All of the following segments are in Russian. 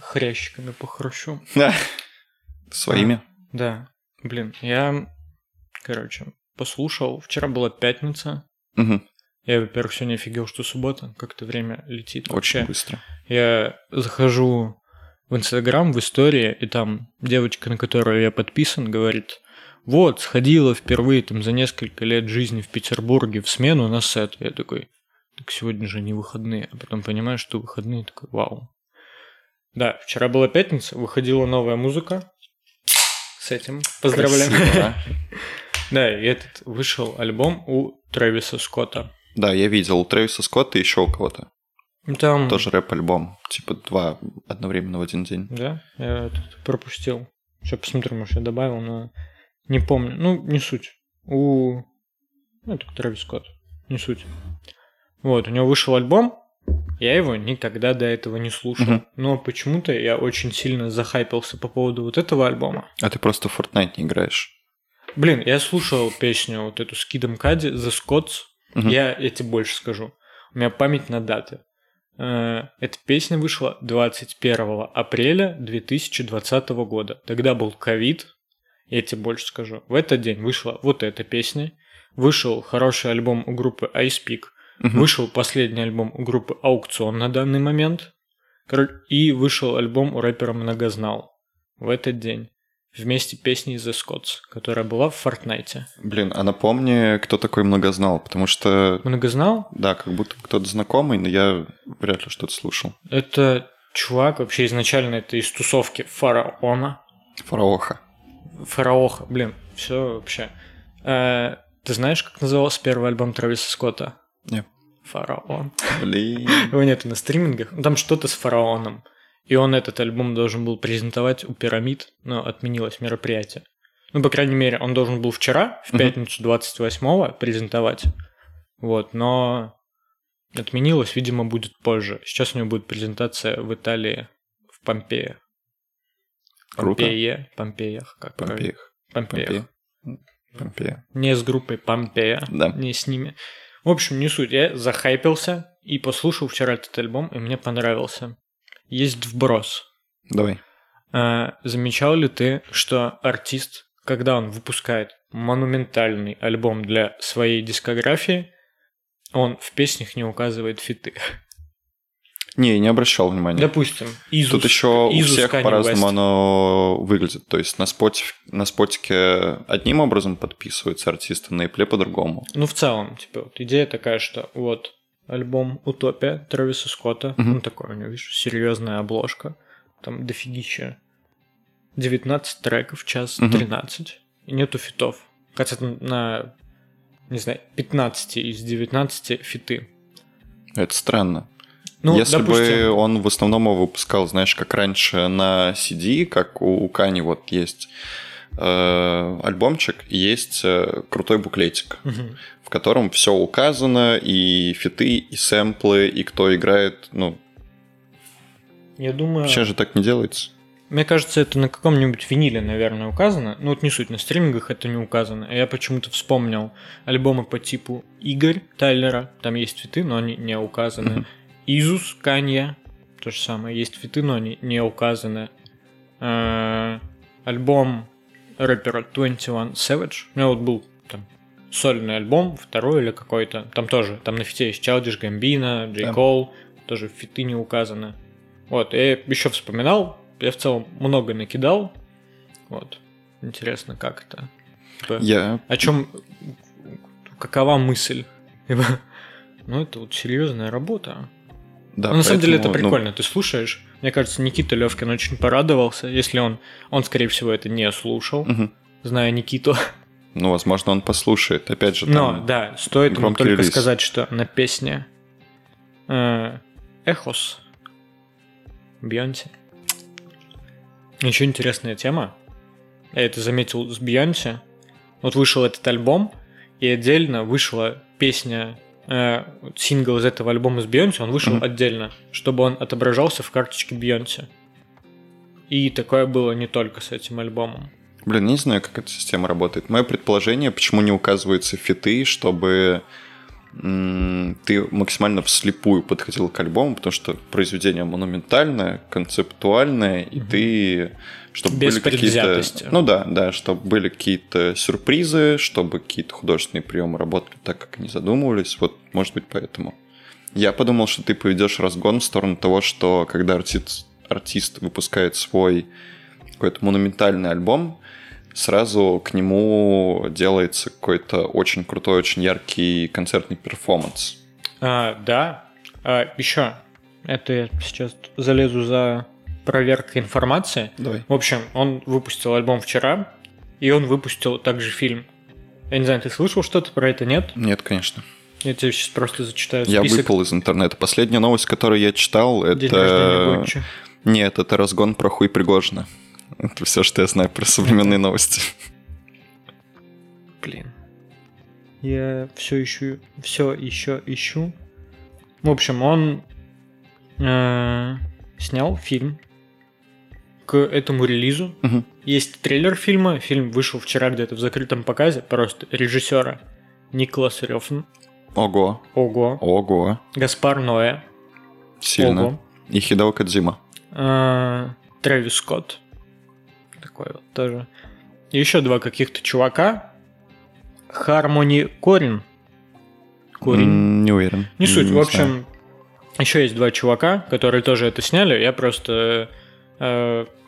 хрящиками похрущу. Да. Своими. Да. Блин, я, короче, послушал. Вчера была пятница. Мгм. Я, во-первых, сегодня офигел, что суббота. Как-то время летит. Очень вообще. быстро. Я захожу в Инстаграм, в истории, и там девочка, на которую я подписан, говорит, вот, сходила впервые там за несколько лет жизни в Петербурге в смену на сет. Я такой, так сегодня же не выходные. А потом понимаю, что выходные, такой, вау. Да, вчера была пятница, выходила новая музыка. С этим поздравляем. Красиво, да? Да, и этот вышел альбом у Трэвиса Скотта. Да, я видел у Трэвиса Скотта и еще у кого-то. Там... Тоже рэп-альбом. Типа два одновременно в один день. Да, я этот пропустил. Сейчас посмотрю, может, я добавил, но не помню. Ну, не суть. У... Ну, это Трэвис Скотт. Не суть. Вот, у него вышел альбом, я его никогда до этого не слушал. Мгм. Но почему-то я очень сильно захайпился по поводу вот этого альбома. А ты просто в Fortnite не играешь. Блин, я слушал песню вот эту с Кидом Кади, The Scots. Мгм. Я, я тебе больше скажу. У меня память на даты. Э, Эта песня вышла 21 апреля 2020 года. Тогда был ковид. Я тебе больше скажу. В этот день вышла вот эта песня. Вышел хороший альбом у группы Ice Peak. Мгм. Вышел последний альбом у группы Аукцион на данный момент. И вышел альбом у рэпера Многознал. В этот день. Вместе песни The Scots, которая была в Фортнайте. Блин, а напомни, кто такой многознал, потому что, Многознал да, как будто кто-то знакомый, но я вряд ли что-то слушал. – это чувак, вообще изначально это из тусовки Фараона. Фараоха. Фараоха, блин, все вообще. Э, ты знаешь, как назывался первый альбом Трависа Скотта? Не. Фараон. Блин. Его нету на стримингах. Там что-то с фараоном. И он этот альбом должен был презентовать у пирамид, но отменилось мероприятие. Ну, по крайней мере, он должен был вчера, в пятницу 28-го, презентовать. Вот, но отменилось, видимо, будет позже. Сейчас у него будет презентация в Италии, в Помпее. Круто. Помпее, Помпеях, как? Помпеях. Помпеях. Помпея. Помпея. Не с группой Помпея, Да. не с ними. В общем, не суть. Я захайпился и послушал вчера этот альбом, и мне понравился. Есть вброс. Давай. А, замечал ли ты, что артист, когда он выпускает монументальный альбом для своей дискографии, он в песнях не указывает фиты? Не, не обращал внимания. Допустим, Изус. Тут еще у Изус всех Kanye по-разному оно выглядит. То есть на, споте, на спотике одним образом подписываются артисты, на Эпле по-другому. Ну, в целом, типа, вот идея такая, что вот альбом «Утопия» Трэвиса Скотта, Мгм. ну, такой у него, видишь, серьезная обложка, там дофигища. 19 треков, час Мгм. 13, и нету фитов. Хотя на, не знаю, 15 из 19 фиты. Это странно. Ну, Если допустим, бы он в основном его выпускал, знаешь, как раньше на CD, как у Кани вот есть э, альбомчик, есть э, крутой буклетик, Мгм. в котором все указано, и фиты, и сэмплы, и кто играет. Ну, я думаю... сейчас же так не делается. Мне кажется, это на каком-нибудь виниле, наверное, указано. Ну, вот не суть, на стримингах это не указано. А Я почему-то вспомнил альбомы по типу Игорь Тайлера. Там есть фиты, но они не указаны. Изус Канье. То же самое. Есть фиты, но они не указаны. Э, Альбом рэпера 21 Savage. У меня вот был там сольный альбом, второй или какой-то. Там тоже, там на фите есть Childish Gambino, Джей. Кол. Тоже фиты не указаны. Вот, я еще вспоминал, я в целом много накидал. Вот. Интересно, как это? Типа, Я О чем, какова мысль? Ну, это вот серьезная работа. Да, Ну, на самом деле это поэтому, ну, прикольно, ты слушаешь. Мне кажется, Никита Левкин очень порадовался, если он, он, скорее всего, это не слушал, мгм. зная Никиту. Ну, возможно, он послушает. Опять же, Но, там... да, стоит ему только релиз. сказать, что на песне э, Эхос Бьонси. Еще интересная тема. Я это заметил с Бьонси. Вот вышел этот альбом, и отдельно вышла песня, э, сингл из этого альбома с Бьонси, он вышел Мгм. отдельно, чтобы он отображался в карточке Бьонси. И такое было не только с этим альбомом. Блин, не знаю, как эта система работает. Мое предположение, почему не указываются фиты, чтобы м, ты максимально вслепую подходил к альбому, потому что произведение монументальное, концептуальное, и ты чтобы Без были какие-то, ну да, да, чтобы были какие-то сюрпризы, чтобы какие-то художественные приемы работали так, как они задумывались. Вот, может быть, поэтому. Я подумал, что ты поведешь разгон в сторону того, что когда артист, артист выпускает свой какой-то монументальный альбом, сразу к нему делается какой-то очень крутой, очень яркий концертный перформанс. А, да. А, еще. Это я сейчас залезу за проверкой информации. Давай. В общем, он выпустил альбом вчера, и он выпустил также фильм. Я не знаю, ты слышал что-то про это, нет? Нет, конечно. Я тебе сейчас просто зачитаю Я список. выпал из интернета. Последняя новость, которую я читал, День это... Нет, это разгон про хуй Пригожина. Это все, что я знаю про современные новости. Блин. Я все ищу, все еще ищу. В общем, он э, снял фильм к этому релизу. Мгм. Есть трейлер фильма. Фильм вышел вчера где-то в закрытом показе. Просто режиссера Николас Рёфн. Ого, Ого. ого, Гаспар Ноэ. сильно. Ого. И Хидео Кадзима. Э, Трэвис Скотт. Такой вот тоже. И еще два каких-то чувака. Хармони Корин. Корин. Не уверен. Не суть. Не в знаю. общем, еще есть два чувака, которые тоже это сняли. Я просто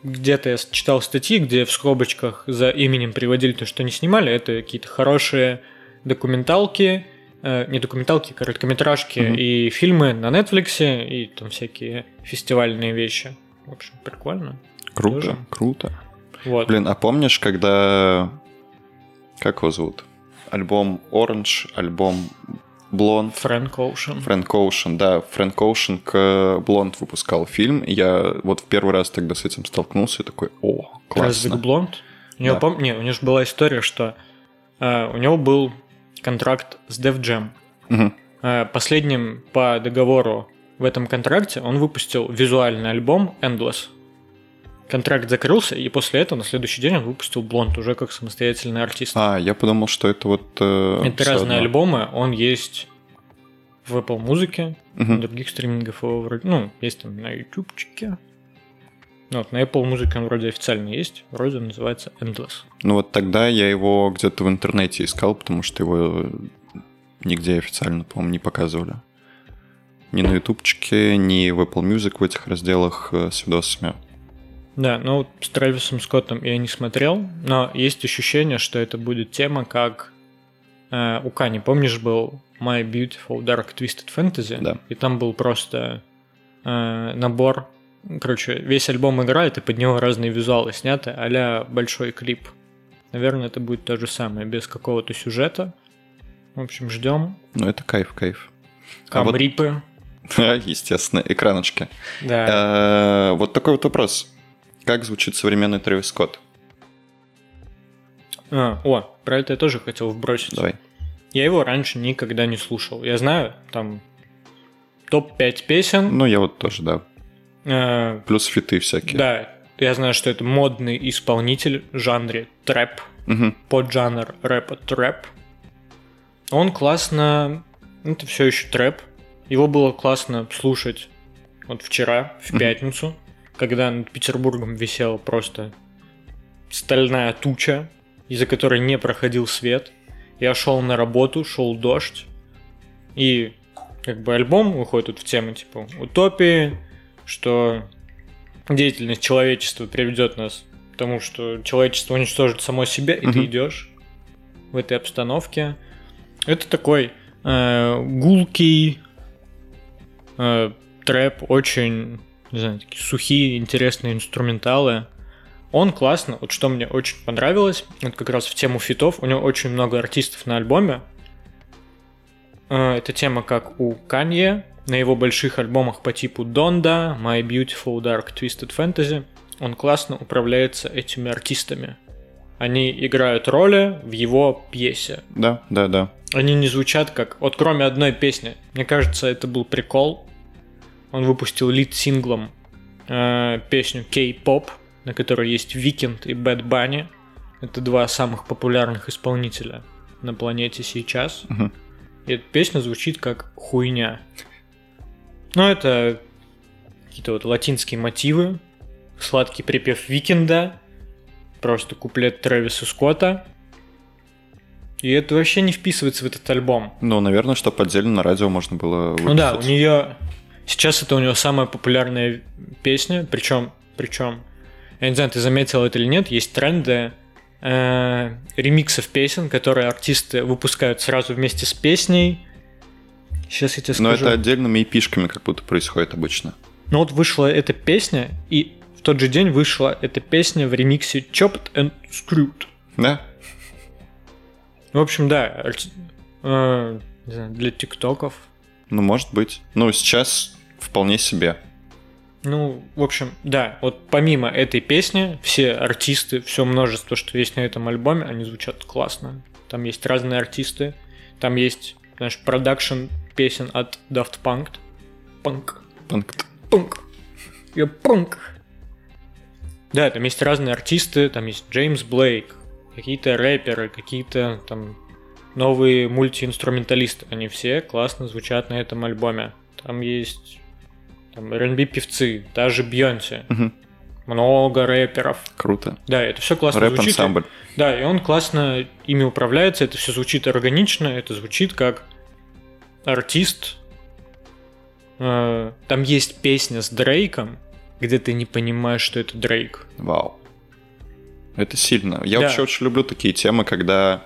где-то я читал статьи, где в скобочках за именем приводили то, что они снимали. Это какие-то хорошие документалки, э, не документалки, короткометражки Мгм. и фильмы на Netflix и там всякие фестивальные вещи. В общем, прикольно. Круто, тоже. круто. Вот. Блин, а помнишь, когда... Как его зовут? Альбом Orange, альбом Blonde, Фрэнк Оушен. Фрэнк Оушен, да, Фрэнк Оушен к Блонд выпускал фильм, я вот в первый раз тогда с этим столкнулся и такой, о, Разве классно. Блонд? У него, Да. пом- не, у него же была история, что э, у него был контракт с Def Jam. Мгм. Э, последним по договору в этом контракте он выпустил визуальный альбом Endless. Контракт закрылся, и после этого на следующий день он выпустил Блонд уже как самостоятельный артист. А, я подумал, что это вот... э, Это разные одно. альбомы, он есть в Apple музыке, на других стримингов его вроде, ну, есть там на ютубчике. Ну, Вот, на Apple музыке он вроде официально есть, вроде называется Endless. Ну вот тогда я его где-то в интернете искал, потому что его нигде официально, по-моему, не показывали. Ни на ютубчике, ни в Apple Music в этих разделах э, с видосами. Да, ну с Трэвисом Скоттом я не смотрел, но есть ощущение, что это будет тема, как э, у Кани, помнишь, был My Beautiful Dark Twisted Fantasy? Да. И там был просто э, набор, короче, весь альбом играет, и под него разные визуалы сняты, а большой клип. Наверное, это будет то же самое, без какого-то сюжета. В общем, ждем. Ну это кайф, кайф. А вот- Камрипы. Естественно, экраночки. Да. Э, Вот такой вот вопрос. Как звучит современный Трэвис Скотт? А, о, про это я тоже хотел вбросить. Давай. Я его раньше никогда не слушал. Я знаю, там топ-5 песен. Ну, я вот тоже, да. Э, Плюс фиты всякие. да, я знаю, что это модный исполнитель в жанре трэп, Мгм. поджанр рэпа трэп. Он классно... Это все еще трэп. Его было классно слушать вот вчера, в пятницу, когда над Петербургом висела просто стальная туча, из-за которой не проходил свет. Я шел на работу, шел дождь, и как бы альбом выходит вот в тему типа утопии, что деятельность человечества приведет нас к тому, что человечество уничтожит само себя, и ты Мгм. идешь в этой обстановке. Это такой э, гулкий э, трэп, очень, не знаю, такие сухие, интересные инструменталы. Он классно, вот что мне очень понравилось, вот как раз в тему фитов, у него очень много артистов на альбоме. Э, Это тема как у Канье, на его больших альбомах по типу Donda, My Beautiful Dark Twisted Fantasy. Он классно управляется этими артистами. Они играют роли в его пьесе. Да, да, да. Они не звучат как... Вот кроме одной песни. Мне кажется, это был прикол. Он выпустил лид-синглом э, песню K-pop, на которой есть Weekend и Bad Bunny. Это два самых популярных исполнителя на планете сейчас. Мгм. И эта песня звучит как хуйня. Ну, это какие-то вот латинские мотивы, сладкий припев Викенда, просто куплет Трэвиса Скотта. И это вообще не вписывается в этот альбом. Ну, наверное, чтобы отдельно на радио можно было выписать. Ну да, у нее сейчас это у нее самая популярная песня, причем, причем, я не знаю, ты заметил это или нет, есть тренды э, ремиксов песен, которые артисты выпускают сразу вместе с песней. Сейчас я тебе скажу. Но это отдельными эпишками как будто происходит обычно. Ну вот вышла эта песня, и в тот же день вышла эта песня в ремиксе Chopped and Screwed. Да? В общем, да, арти- э, не знаю, для тиктоков. Ну, может быть. Ну, сейчас вполне себе. Ну, в общем, да, вот помимо этой песни, все артисты, все множество, что есть на этом альбоме, они звучат классно. Там есть разные артисты, там есть, знаешь, продакшн песен от Daft Punk. Панк. Панк. Панк. Я панк. Да, там есть разные артисты, там есть Джеймс Блейк, какие-то рэперы, какие-то там новые мультиинструменталисты. Они все классно звучат на этом альбоме. Там есть там R&B певцы, даже Бьонси. Много рэперов. Круто. Да, это все классно звучит. Рэп-ансамбль. Да, и он классно ими управляется, это все звучит органично, это звучит как артист. Э, Там есть песня с Дрейком, где ты не понимаешь, что это Дрейк. Вау. Это сильно. Я Да. вообще очень люблю такие темы, когда...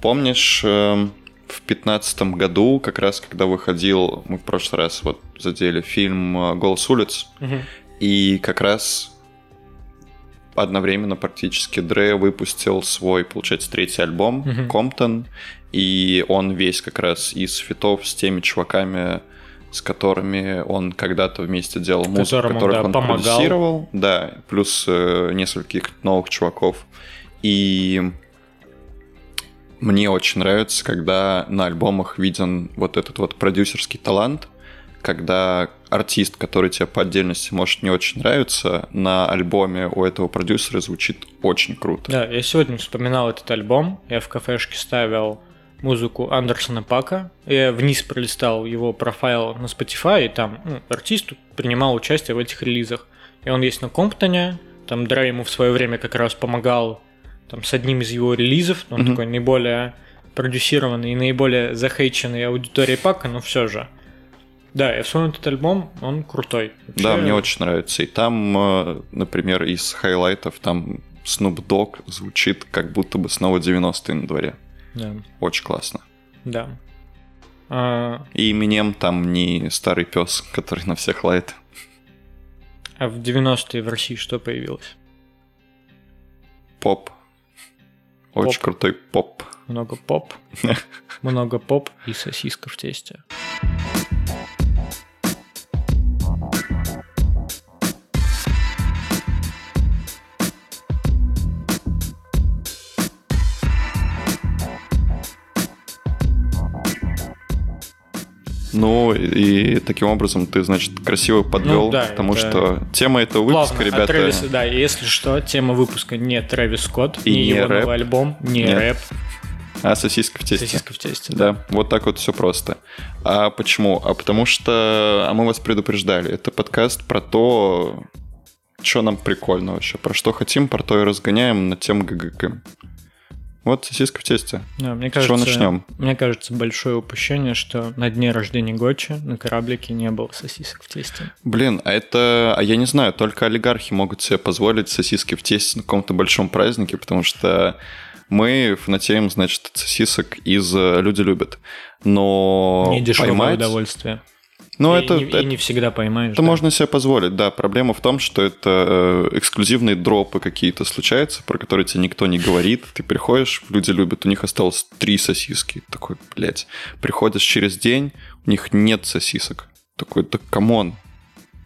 Помнишь, эм, в пятнадцатом году, как раз когда выходил, мы в прошлый раз вот задели фильм э, «Голос улиц», и как раз одновременно практически Дре выпустил свой, получается, третий альбом Мгм. «Комптон», и он весь как раз из фитов с теми чуваками, с которыми он когда-то вместе делал музыку, которых да, он помогал. продюсировал, да, плюс э, нескольких новых чуваков. И мне очень нравится, когда на альбомах виден вот этот вот продюсерский талант, когда артист, который тебе по отдельности может не очень нравиться, на альбоме у этого продюсера звучит очень круто. Да, я сегодня вспоминал этот альбом. Я в кафешке ставил музыку Андерсона Пака. Я вниз пролистал его профайл на Spotify, и там ну, артист принимал участие в этих релизах. И он есть на Комптоне. Там Дрей ему в свое время как раз помогал там, с одним из его релизов. Он Мгм. такой наиболее продюсированный и наиболее захейченный аудиторией Пака, но все же. Да, я вспомнил этот альбом, он крутой. Да, Вообще, мне очень нравится. И там, э, например, из highlight ов там Snoop Dogg звучит как будто бы снова 90-е на дворе. Да, Очень классно. да. А, И Eminem там не старый пес, который на всех лает. А в 90-е в России что появилось? Поп. Очень Поп. крутой поп. Много поп. Много поп и сосиска в тесте. Ну, и таким образом ты, значит, красиво подвел Ну да, к тому, это- что тема этого выпуска, Плавно, от ребята... Трэвиса, да, и если что, тема выпуска не Трэвис Скотт, И не, не его рэп. новый альбом, не Нет. рэп, А, сосиска в тесте. сосиска в тесте. Да. Да, вот так вот все просто. А почему? А потому что а мы вас предупреждали. Это подкаст про то, что нам прикольно вообще. Про что хотим, про то и разгоняем на тему ГГК. Вот сосиска в тесте. Да, мне С чего кажется, начнем? Мне кажется, большое упущение, что на дне рождения Гочи на кораблике не было сосисок в тесте. Блин, а это... А я не знаю, только олигархи могут себе позволить сосиски в тесте на каком-то большом празднике, потому что мы фанатеем, значит, сосисок из э, «Люди любят». Но не дешевое поймать... удовольствие. Ну, и, это, и это- не всегда поймаешь. Это да. можно себе позволить, да. Проблема в том, что это э, эксклюзивные дропы какие-то случаются, про которые тебе никто не говорит. Ты приходишь, люди любят, у них осталось три сосиски. Такой, блядь. Приходишь через день, у них нет сосисок. Такой, да come on.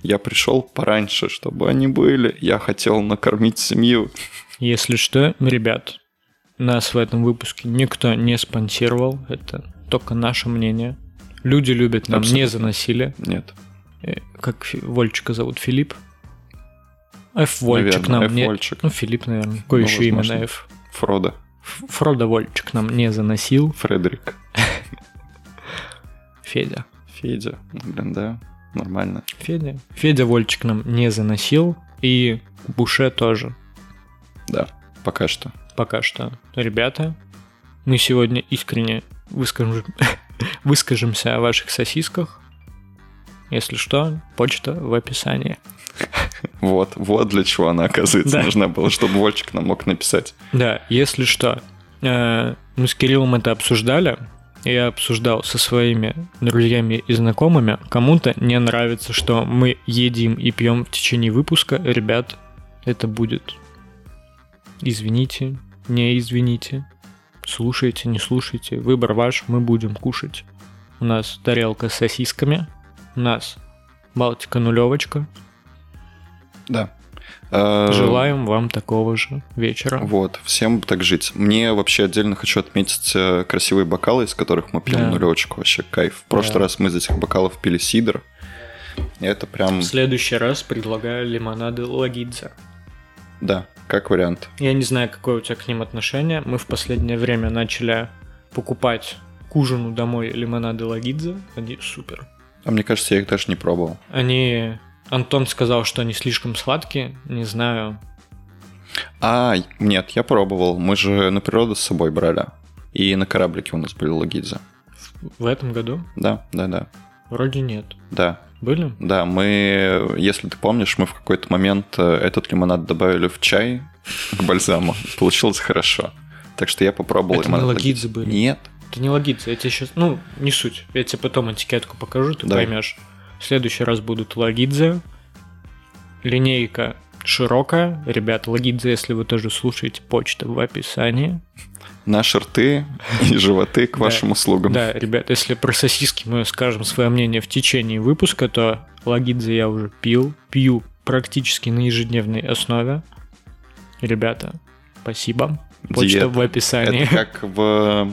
Я пришел пораньше, чтобы они были. Я хотел накормить семью. Если что, ребят, нас в этом выпуске никто не спонсировал. Это только наше мнение. Люди любят, нам не Абсолютно. заносили. Нет. Э, Как Вольчика зовут? Филипп? Ф. Вольчик Наверное, нам не... F-Вольчик. Ну, Филипп, наверное. Какое Ну, еще имя возможно. на F? Фродо. Ф- Фродо Вольчик нам не заносил. Фредерик. Федя. Федя. Блин, да, нормально. Федя. Федя Вольчик нам не заносил, и Буше тоже. Да, пока что. Пока что. Ребята, мы сегодня искренне выскажем, выскажемся о ваших сосисках. Если что, почта в описании. Вот, вот для чего она, оказывается, Да. нужна была, чтобы Вольчик нам мог написать. Да, если что, э, мы с Кириллом это обсуждали. Я обсуждал со своими друзьями и знакомыми. Кому-то не нравится, что мы едим и пьем в течение выпуска. Ребят, это будет. Извините, не извините. Слушайте, не слушайте. Выбор ваш, мы будем кушать. У нас тарелка с сосисками. У нас Балтика нулевочка. Да. Э, Желаем вам такого же вечера. Вот, всем так жить. Мне вообще отдельно хочу отметить э, красивые бокалы, из которых мы пьем Да. нулевочку. Вообще кайф. В прошлый Да. раз мы из этих бокалов пили сидр. Это прям, В следующий раз предлагаю лимонады Лагидзе. да, как вариант. Я не знаю, какое у тебя к ним отношение. Мы в последнее время начали покупать к ужину домой лимонады Лагидзе. Они супер. А мне кажется, я их даже не пробовал. Они... Антон сказал, что они слишком сладкие. Не знаю. А, нет, я пробовал. Мы же на природу с собой брали. И на кораблике у нас были лагидзе. В этом году Да, да, да. вроде нет. Да, Были? да, мы, если ты помнишь, мы в какой-то момент э, этот лимонад добавили в чай к бальзаму. Получилось хорошо. Так что я попробовал Это не лимонад лагидзе были. Нет. Это не Лагидзе. Я тебе сейчас... Ну, не суть. Я тебе потом этикетку покажу, ты Давай. поймешь. В следующий раз будут Лагидзе. Линейка широкая. Ребят, Лагидзе, если вы тоже слушаете, почта в описании. Наши рты и животы к вашим услугам. Да, ребят, если про сосиски мы скажем свое мнение в течение выпуска, то Лагидзе я уже пил. Пью практически на ежедневной основе. Ребята, спасибо. Почта в описании. Это как в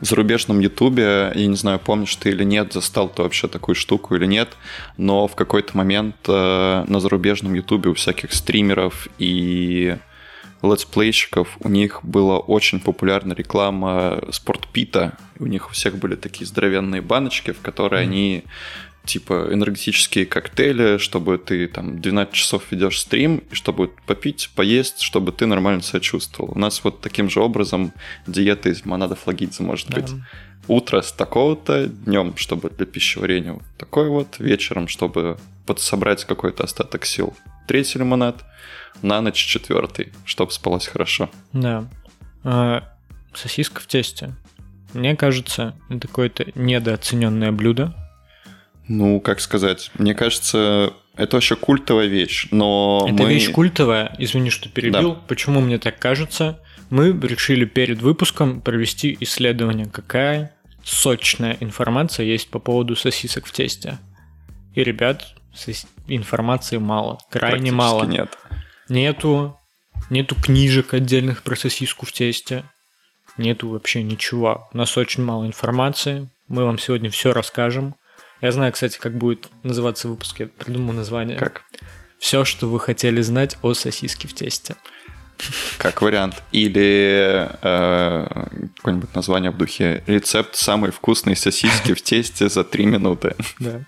зарубежном ютубе, я не знаю, помнишь ты или нет, застал ты вообще такую штуку или нет, но в какой-то момент э, на зарубежном ютубе у всяких стримеров и летсплейщиков у них была очень популярна реклама спортпита. У них у всех были такие здоровенные баночки, в которые Мгм. они типа энергетические коктейли, чтобы ты там 12 часов ведешь стрим, и чтобы попить, поесть, чтобы ты нормально себя чувствовал. У нас вот таким же образом диета из монадов лагидзе может Да. быть. Утро с такого-то, днем, чтобы для пищеварения вот такой вот, вечером, чтобы подсобрать какой-то остаток сил. Третий лимонад, на ночь четвертый, чтобы спалось хорошо. Да. А, сосиска в тесте. Мне кажется, это какое-то недооцененное блюдо. Ну, как сказать, мне кажется, это вообще культовая вещь, но Это мы... вещь культовая, извини, что перебил. Почему мне так кажется? Мы решили перед выпуском провести исследование, какая сочная информация есть по поводу сосисок в тесте. И, ребят, информации мало, крайне мало. нет. Нету, нету книжек отдельных про сосиску в тесте. Нету вообще ничего. У нас очень мало информации. Мы вам сегодня все расскажем. Я знаю, кстати, как будет называться выпуск. Я придумал название. Как? Все, что вы хотели знать о сосиске в тесте. Как вариант. Или э, какое-нибудь название в духе «Рецепт самой вкусной сосиски в тесте за 3 минуты». Да.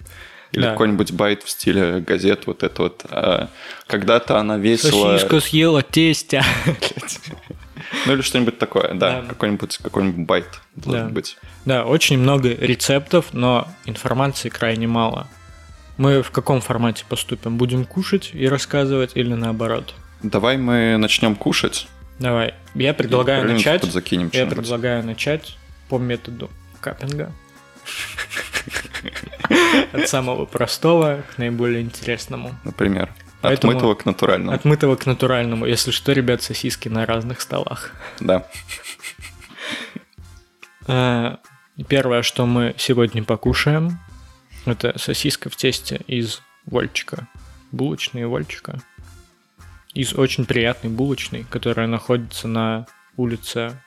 Или Да. какой-нибудь bait в стиле газет вот это вот. а, Когда-то она весила... Сосиска съела тестя. Ну или что-нибудь такое, да. Да. Какой-нибудь какой-нибудь bait должен Да. быть. Да, очень много рецептов, но информации крайне мало. Мы в каком формате поступим? Будем кушать и рассказывать или наоборот? Давай мы начнем кушать. Давай. Я предлагаю начать. Я предлагаю начать по методу каппинга. От самого простого к наиболее интересному. Например. Поэтому- От мытого к натуральному. От мытого к натуральному. Если что, ребят, сосиски на разных столах. Да. Э, Первое, что мы сегодня покушаем, это сосиска в тесте из Вольчика. Булочные Вольчика. Из очень приятной булочной, которая находится на улице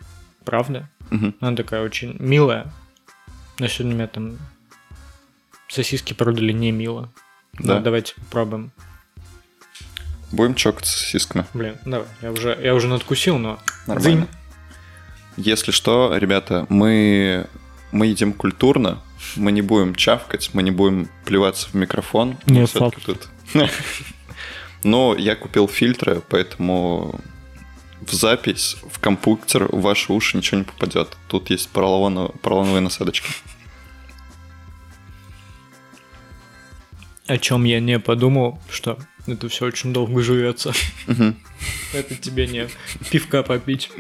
Правда. Мгм. Она такая очень милая. Но сегодня меня там сосиски продали не мило. Да. Ну, давайте попробуем. Будем чокаться сосисками. Блин, давай. Я уже, я уже надкусил, но... Нормально. Если что, ребята, мы, мы едим культурно, Мы не будем чавкать, мы не будем плеваться в микрофон. Не Мы всё-таки факт. тут. Но я купил фильтры, поэтому в запись, в компьютер, в ваши уши ничего не попадет. Тут есть поролоно- поролоновые насадочки. О чем я не подумал, что это все очень долго живется. Мгм. Это тебе не пивка попить.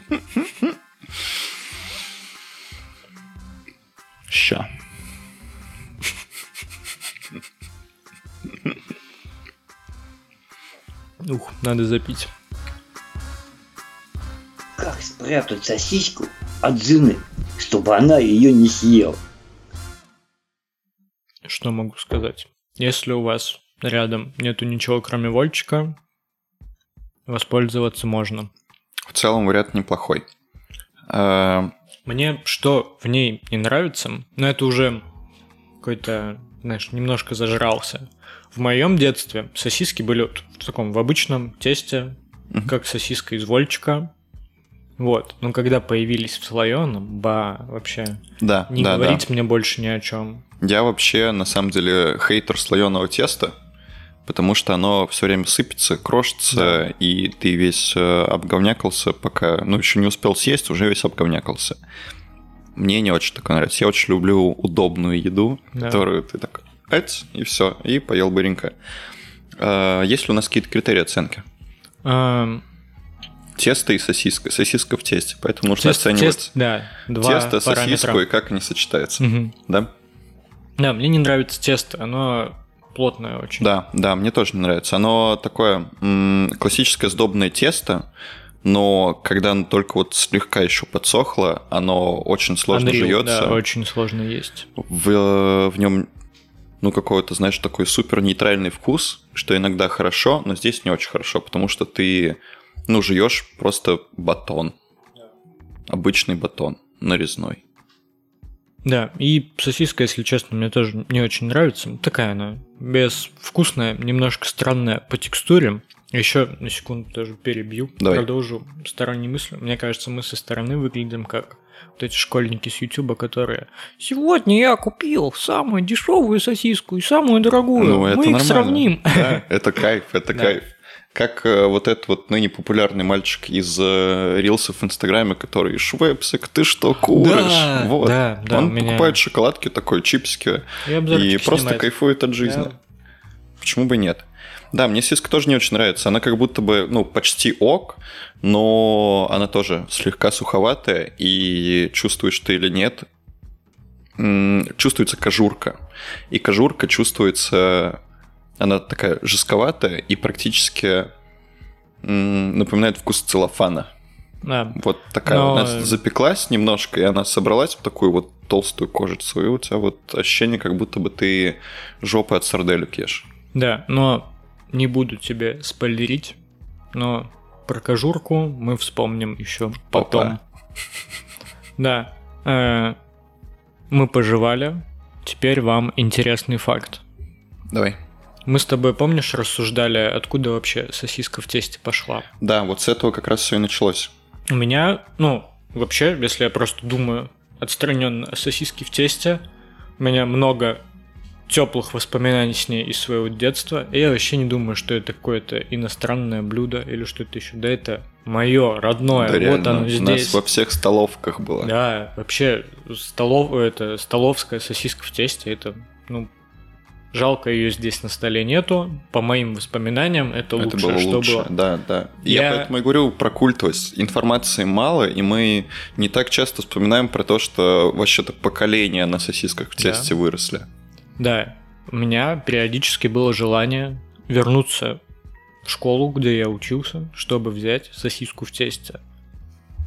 Ща. Ух, надо запить. Как спрятать сосиску от жены, чтобы она ее не съела? Что могу сказать? Если у вас рядом нету ничего, кроме вольчика, воспользоваться можно. В целом вариант неплохой. А, Мне что в ней не нравится, но это уже какой-то, знаешь, немножко зажрался. В моем детстве сосиски были в таком, в обычном тесте, Мгм. как сосиска из вольчика. Вот. Но когда появились в слоеном, ба, вообще, Да, не да, да. говорить мне больше ни о чем. Я вообще, на самом деле, хейтер слоеного теста, потому что оно все время сыпется, крошится, и ты весь э, обговнякался, пока, ну, еще не успел съесть, уже весь обговнякался. Мне не очень такое нравится. Я очень люблю удобную еду, Да. которую ты так, эть, и все, и поел быренько. А, Есть ли у нас какие-то критерии оценки? Эм, Тесто и сосиска. Сосиска в тесте, поэтому нужно тест- оценивать тест- да, два тесто, параметра. сосиску и как они сочетаются. Мгм. Да? Да, мне не нравится тесто, оно плотное очень. Да, да, мне тоже не нравится. Оно такое м, классическое сдобное тесто, но когда оно только вот слегка еще подсохло, оно очень сложно Unreal, жуется. Да, очень сложно есть. В, в нем, ну, какой-то, знаешь, такой супер нейтральный вкус, что иногда хорошо, но здесь не очень хорошо, потому что ты, ну, жуешь просто батон. Обычный батон, нарезной. Да, и сосиска, если честно, мне тоже не очень нравится. Такая она безвкусная, немножко странная по текстуре. Еще на секунду тоже перебью, Давай. продолжу сторонние мысли. Мне кажется, мы со стороны выглядим как вот эти школьники с Ютуба, которые «Сегодня я купил самую дешевую сосиску и самую дорогую. Ну, Мы это их нормально. сравним». Да, это кайф, это кайф. Как э, вот этот вот ныне популярный мальчик из э, рилсов в Инстаграме, который «Швепсик, ты что, куришь?» Да, вот. да, да, Он меня- покупает шоколадки такой, чипсики, И, и просто снимает. кайфует от жизни. Да. Почему бы нет? Да, мне сиска тоже не очень нравится. Она как будто бы, ну, почти ок, но она тоже слегка суховатая, и чувствуешь ты или нет, чувствуется кожурка. И кожурка чувствуется, она такая жестковатая и практически напоминает вкус целлофана. Да. Вот такая Но- она запеклась немножко, и она собралась в такую вот толстую кожицу, и у тебя вот ощущение, как будто бы ты жопы от сарделек ешь. Да, но не буду тебе спойлерить, но про кожурку мы вспомним еще потом. Опа. Да. э, мы пожевали. Теперь вам интересный факт. Давай. Мы с тобой, помнишь, рассуждали, откуда вообще сосиска в тесте пошла? Да, вот с этого как раз все и началось. У меня, ну, вообще, если я просто думаю отстраненно о сосиске в тесте, у меня много теплых воспоминаний с ней из своего детства. И я вообще не думаю, что это какое-то иностранное блюдо или что-то еще. Да это мое, родное. да вот реально, оно у нас здесь. во всех столовках было. Да, вообще столов, это столовская сосиска в тесте. Это, ну, жалко ее здесь на столе нету. По моим воспоминаниям, это, Это лучшее, было что лучше, было. да, да. Я... Я- поэтому и говорю про культовость. Информации мало, и мы не так часто вспоминаем про то, что вообще-то поколения на сосисках в Да. тесте выросли. Да, у меня периодически было желание вернуться в школу, где я учился, чтобы взять сосиску в тесте.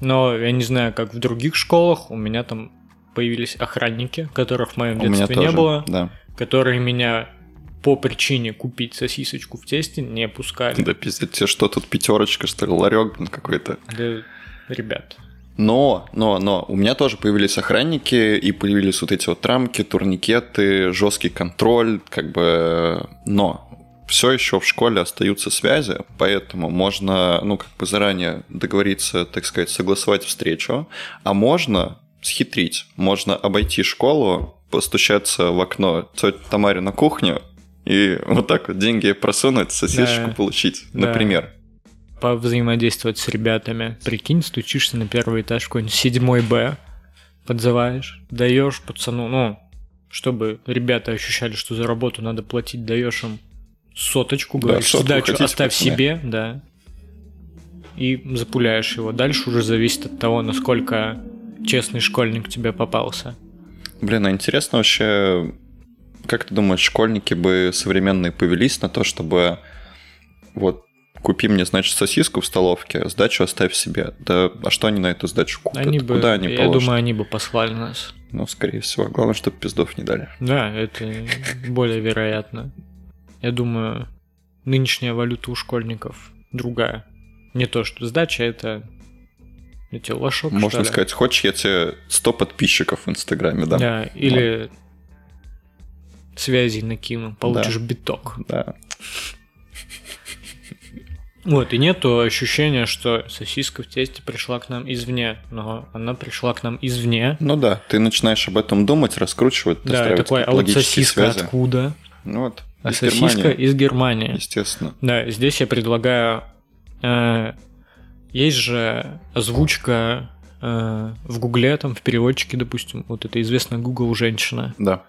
Но я не знаю, как в других школах, у меня там появились охранники, которых в моем У меня детстве тоже. не было, Да. Которые меня по причине купить сосисочку в тесте не пускали. Да пиздец, тебе что тут пятерочка, что ли, ларек какой-то. Да, ребят. Но, но, но, у меня тоже появились охранники, и появились вот эти вот рамки, турникеты, жесткий контроль, как бы, но все еще в школе остаются связи, поэтому можно, ну, как бы заранее договориться, так сказать, согласовать встречу, а можно схитрить, можно обойти школу, постучаться в окно тете Тамаре на кухню и вот так вот деньги просунуть, сосисочку Да. получить, Да. например. Повзаимодействовать с ребятами. Прикинь, стучишься на первый этаж какой-нибудь седьмой Б, подзываешь, даешь пацану, ну, чтобы ребята ощущали, что за работу надо платить, даешь им соточку, Да, говоришь, сотку сдачу хотите, оставь пацаны?» себе, да, и запуляешь его. Дальше уже зависит от того, насколько честный школьник тебе попался. Блин, а интересно вообще, как ты думаешь, школьники бы современные повелись на то, чтобы вот купи мне, значит, сосиску в столовке, сдачу оставь себе. Да, а что они на эту сдачу купят? Они бы, Куда они я положат? думаю, они бы послали нас. Ну, скорее всего. Главное, чтобы пиздов не дали. Да, это более вероятно. Я думаю, нынешняя валюта у школьников другая. Не то, что сдача, это... Эти лошок, Можно что ли? сказать, хочешь, я тебе 100 подписчиков в Инстаграме дам? Да, или связи накину, получишь биток. Да. Вот, и нету ощущения, что сосиска в тесте пришла к нам извне, но она пришла к нам извне. Ну да, ты начинаешь об этом думать, раскручивать, Да, и такой, а вот сосиска связи. откуда? Ну вот, А из сосиска Германии, из Германии. естественно. Да, здесь я предлагаю... э, есть же озвучка э, в Гугле, там, в переводчике, допустим, вот это известная Google женщина. Да.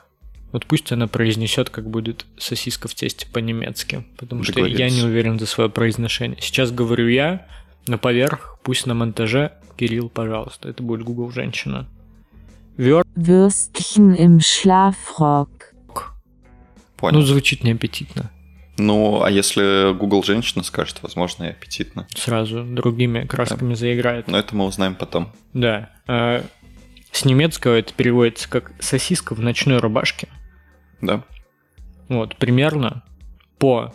Вот пусть она произнесет, как будет сосиска в тесте по-немецки, потому что я не уверен за свое произношение. Сейчас говорю я, но поверх, пусть на монтаже, Кирилл, пожалуйста, это будет Google женщина. Вер... Würstchen im Schlafrock. Понял. Ну, звучит неаппетитно. Ну, а если Google женщина скажет, возможно, и аппетитно. Сразу другими красками заиграет. Но это мы узнаем потом. Да. а, С немецкого это переводится как сосиска в ночной рубашке. Да. Вот, примерно по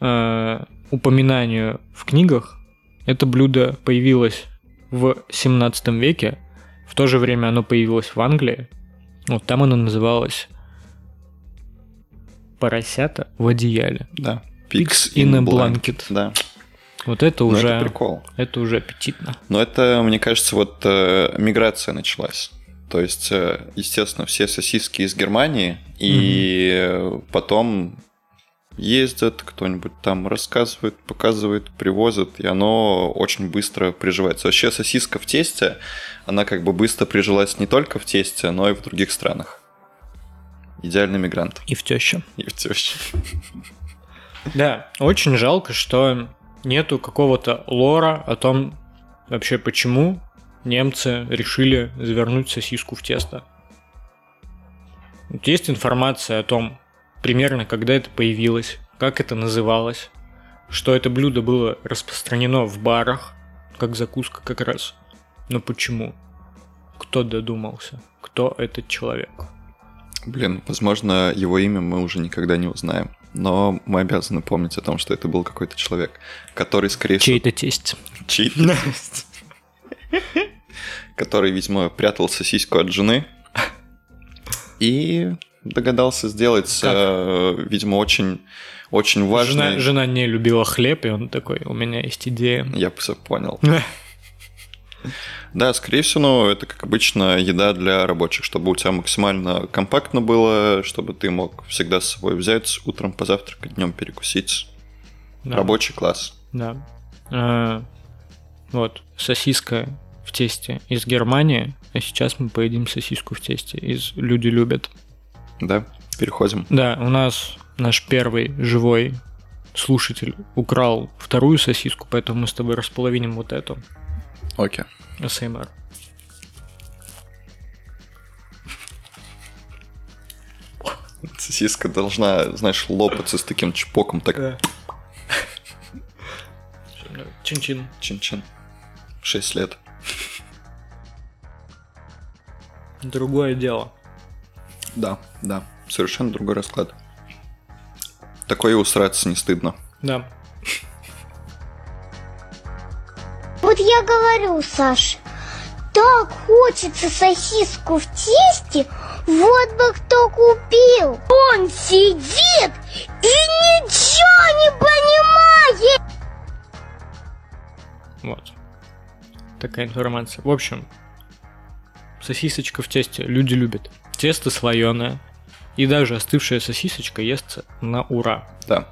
э, упоминанию в книгах это блюдо появилось в 17 веке. В то же время оно появилось в Англии. Вот там оно называлось поросята в одеяле. Да. Pigs in a blanket. Да. Вот это Ну, уже это прикол. это уже аппетитно. Но это, мне кажется, вот э, миграция началась. То есть, э, естественно, все сосиски из Германии, и э, потом ездят, кто-нибудь там рассказывает, показывает, привозят, и оно очень быстро приживается. Вообще сосиска в тесте, она как бы быстро прижилась не только в тесте, но и в других странах. Идеальный мигрант. И в теща. И в тёще. Да, очень жалко, что нету какого-то лора о том вообще почему немцы решили завернуть сосиску в тесто. Вот есть информация о том, примерно когда это появилось, как это называлось, что это блюдо было распространено в барах, как закуска как раз. Но почему? Кто додумался? Кто этот человек? Блин, возможно, его имя мы уже никогда не узнаем. Но мы обязаны помнить о том, что это был какой-то человек, который, скорее всего, Чей-то тесть. чей-то, который, видимо, прятал сосиску от жены и догадался сделать, э, видимо, очень, очень важный... Жена, жена не любила хлеб, и он такой, у меня есть идея. Я все понял. Да, скорее всего, ну, это, как обычно, еда для рабочих, чтобы у тебя максимально компактно было, чтобы ты мог всегда с собой взять, утром позавтракать, днем перекусить. Да. Рабочий класс. Да. А, вот, сосиска в тесте из Германии, а сейчас мы поедим сосиску в тесте из «Люди любят». Да, переходим. Да, у нас наш первый живой слушатель украл вторую сосиску, поэтому мы с тобой располовиним вот эту. Окей. СМР. Сосиска должна, знаешь, лопаться с таким чпоком, так Чин-чин. чин-чин. Шесть лет. Другое дело. Да, да. Совершенно другой расклад. Такое и усраться не стыдно. Да. Вот я говорю, Саш, так хочется сосиску в тесте, вот бы кто купил. Он сидит и ничего не понимает. Вот. Такая информация. В общем, сосисочка в тесте люди любят. тесто слоеное, и даже остывшая сосисочка естся на ура. Да.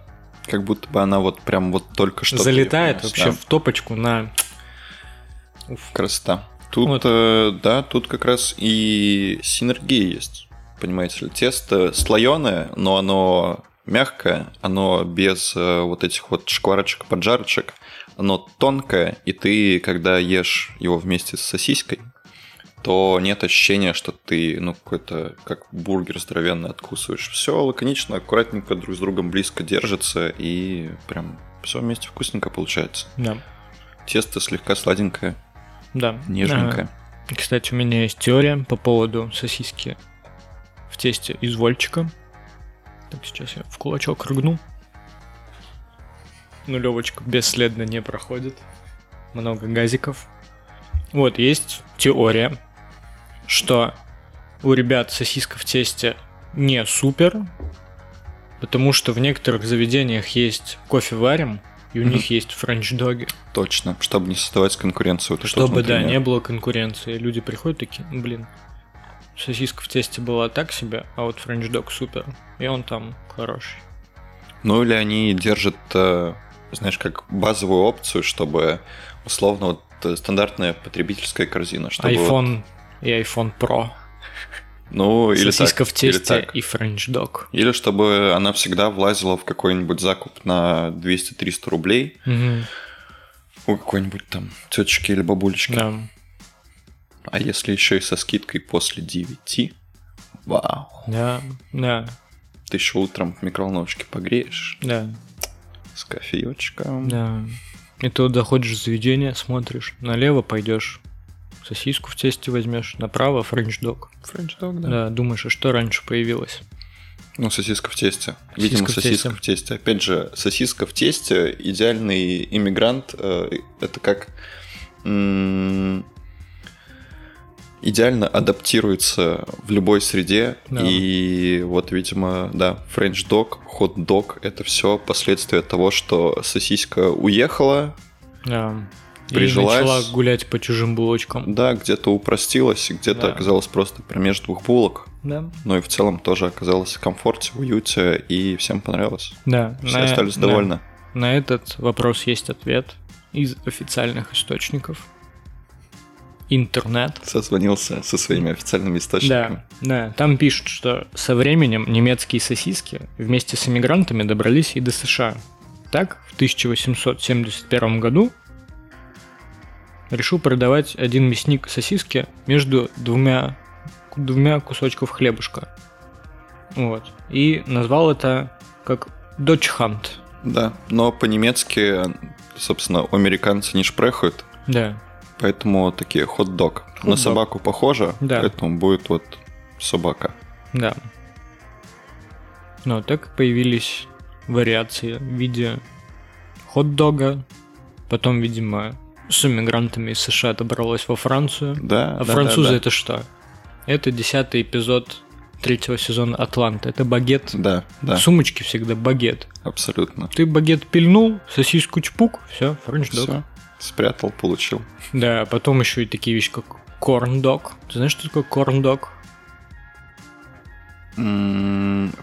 Как будто бы она вот прям вот только что... Залетает вообще да. в топочку на... Красота. Тут, Вот. э, да, тут как раз и синергия есть. Понимаете ли, тесто слоеное, но оно мягкое, оно без э, вот этих вот шкварочек, поджарочек, оно тонкое, и ты, когда ешь его вместе с сосиской, то нет ощущения, что ты, ну, какой-то, как бургер здоровенный откусываешь. Все лаконично, аккуратненько, друг с другом близко держится, и прям все вместе вкусненько получается. Да, Тесто слегка сладенькое, да. нежненькое. А, Кстати, у меня есть теория по поводу сосиски в тесте из вольчика. Так, сейчас я в кулачок рыгну. Нулевочка бесследно не проходит. Много газиков. Вот, есть теория, что у ребят сосиска в тесте не супер, потому что в некоторых заведениях есть кофе варим, и у них есть френч-доги. Точно, чтобы не создавать конкуренцию. Вот Чтобы, вот да, не было конкуренции. Люди приходят такие, «Ну, блин, сосиска в тесте была так себе, а вот френч-дог супер. И он там хороший. Ну или они держат, э, знаешь, как базовую опцию, чтобы условно вот э, стандартная потребительская корзина, чтобы вот- iPhone и iPhone Pro. Ну или Сосиска так, в тесте или, так. и френч-дог. Или чтобы она всегда влазила в какой-нибудь закуп на 200-300 рублей Мгм. у какой-нибудь там тетечки или бабулечки. Да. А если еще и со скидкой после 9, вау, Да, да, ты еще утром в микроволновочке погреешь да, с кофеечком. да. И ты вот заходишь в заведение, смотришь, налево пойдешь, сосиску в тесте возьмешь, направо френч-дог. Френч-дог, Да. думаешь, а что раньше появилось? Ну, сосиска в тесте. Видимо, Сосиска в сосиска тесте. в тесте. Опять же, сосиска в тесте, идеальный иммигрант, э, это как м, идеально адаптируется в любой среде. Да. И вот, видимо, да, френч-дог, хот-дог, это все последствия того, что сосиска уехала, Да. И Прижилась. начала гулять по чужим булочкам. да, где-то упростилась, и где-то Да. оказалась просто промеж двух булок. Да. Но и в целом тоже оказалась в комфорте, в уюте, и всем понравилось. Да. Все на- остались довольны. На этот вопрос есть ответ из официальных источников. Интернет. Созвонился со своими официальными источниками. Да, да. Там пишут, что со временем немецкие сосиски вместе с иммигрантами добрались и до США. Так, в 1871 году решил продавать один мясник сосиски между двумя, двумя кусочков хлебушка. Вот. И назвал это как Dutch Hunt. Да, но по-немецки, собственно, у американцы не шпрехают, Да. поэтому такие хот-дог. На Хот-дог. собаку похоже, Да. поэтому будет вот собака. Да. Ну, так появились вариации в виде хот-дога. Потом, видимо, с иммигрантами из США добралось во Францию. Да, А да, французы да, это что? Это десятый эпизод третьего сезона Атланта. Это багет. Да, да, В сумочке всегда багет. абсолютно. Ты багет пильнул, сосиску чпук, все, френч-дог. Все, спрятал, получил. Да, потом еще и такие вещи, как корн-дог. Ты знаешь, что такое корн-дог?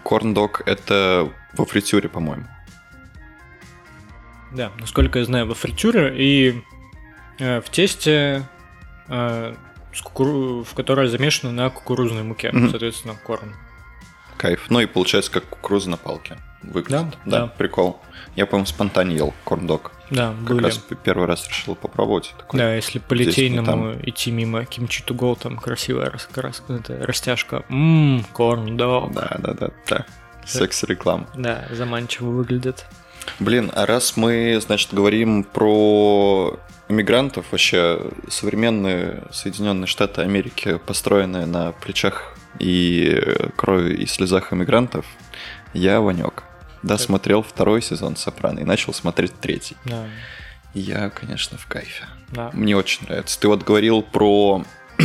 Корн-дог это во фритюре, по-моему. Да, насколько я знаю, во фритюре и в тесте, э, кукуру- в которое замешано на кукурузной муке, Мгм. соответственно, корн. Кайф. Ну и получается, как кукуруза на палке. Выглядит. Да, да. прикол. Я, по-моему, спонтанно ел корн-дог. Да, Как были. раз первый раз решил попробовать. Такой, Да, если по литейному идти мимо to go, там красивая рас, рас- это, растяжка. Ммм, корн, да. Да, да, да, да. Секс-реклама. Да, заманчиво выглядит. Блин, а раз мы, значит, говорим про иммигрантов, вообще современные Соединенные Штаты Америки, построенные на плечах и крови и слезах иммигрантов, я Ванек. Досмотрел второй сезон Сопрано и начал смотреть третий. Да, Я, конечно, в кайфе. да. Мне очень нравится. Ты вот говорил про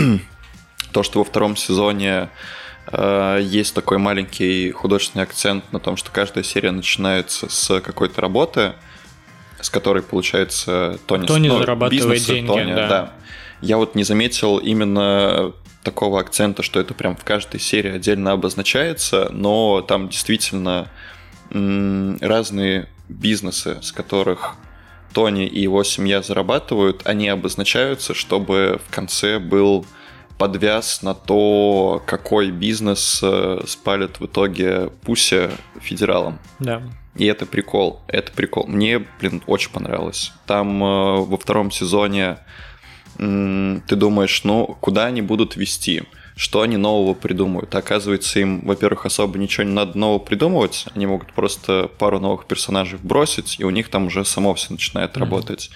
то, что во втором сезоне э, есть такой маленький художественный акцент на том, что каждая серия начинается с какой-то работы, с которой, получается, Тони, Тони ну, зарабатывает деньги, Тони, да. Я вот не заметил именно такого акцента, что это прям в каждой серии отдельно обозначается, но там действительно разные бизнесы, с которых Тони и его семья зарабатывают, они обозначаются, чтобы в конце был подвяз на то, какой бизнес э, спалит в итоге Пуся федералом. Да. И это прикол, это прикол. Мне, блин, очень понравилось. Там э, во втором сезоне м, ты думаешь, ну, куда они будут вести? Что они нового придумают? Оказывается, им, во-первых, особо ничего не надо нового придумывать. Они могут просто пару новых персонажей бросить, и у них там уже само все начинает работать.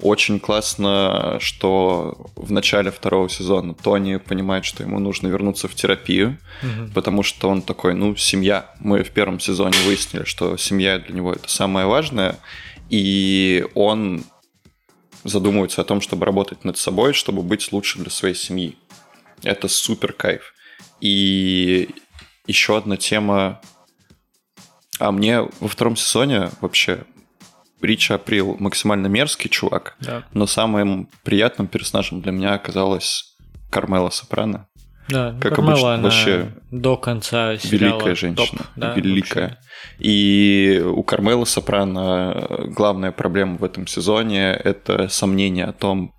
Очень классно, что в начале второго сезона Тони понимает, что ему нужно вернуться в терапию, Мгм. потому что он такой, ну, семья. Мы в первом сезоне выяснили, что семья для него это самое важное, и он задумывается о том, чтобы работать над собой, чтобы быть лучше для своей семьи. Это супер кайф. И еще одна тема. А мне во втором сезоне вообще Ричи Април максимально мерзкий чувак, Да. но самым приятным персонажем для меня оказалась Кармела Сопрано. Да, Как Кармела, обычно, она вообще до конца сериала Великая женщина. топ, да, великая. вообще. И у Кармела Сопрано главная проблема в этом сезоне – это сомнение о том,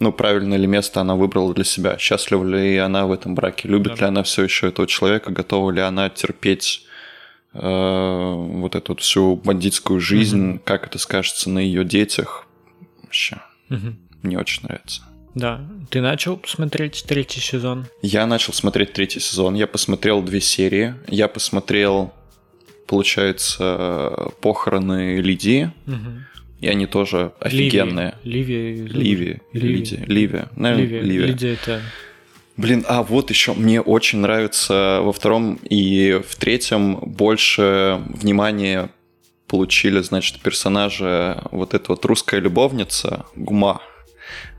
ну, правильное ли место она выбрала для себя, счастлива ли она в этом браке, любит Да. ли она все еще этого человека, готова ли она терпеть вот эту вот всю бандитскую жизнь, как это скажется на ее детях. Вообще, Мгм. мне очень нравится. Да. Ты начал смотреть третий сезон? Я начал смотреть третий сезон, я посмотрел две серии, я посмотрел, получается, похороны Лидии, Мгм. и они тоже офигенные. Ливия. Ливи, Ливи. Лидия, Ливия, наверное, Ливия. Ливия. Лидия это... Блин, а вот еще мне очень нравится во втором и в третьем больше внимания получили, значит, персонажи вот эта вот русская любовница Гума,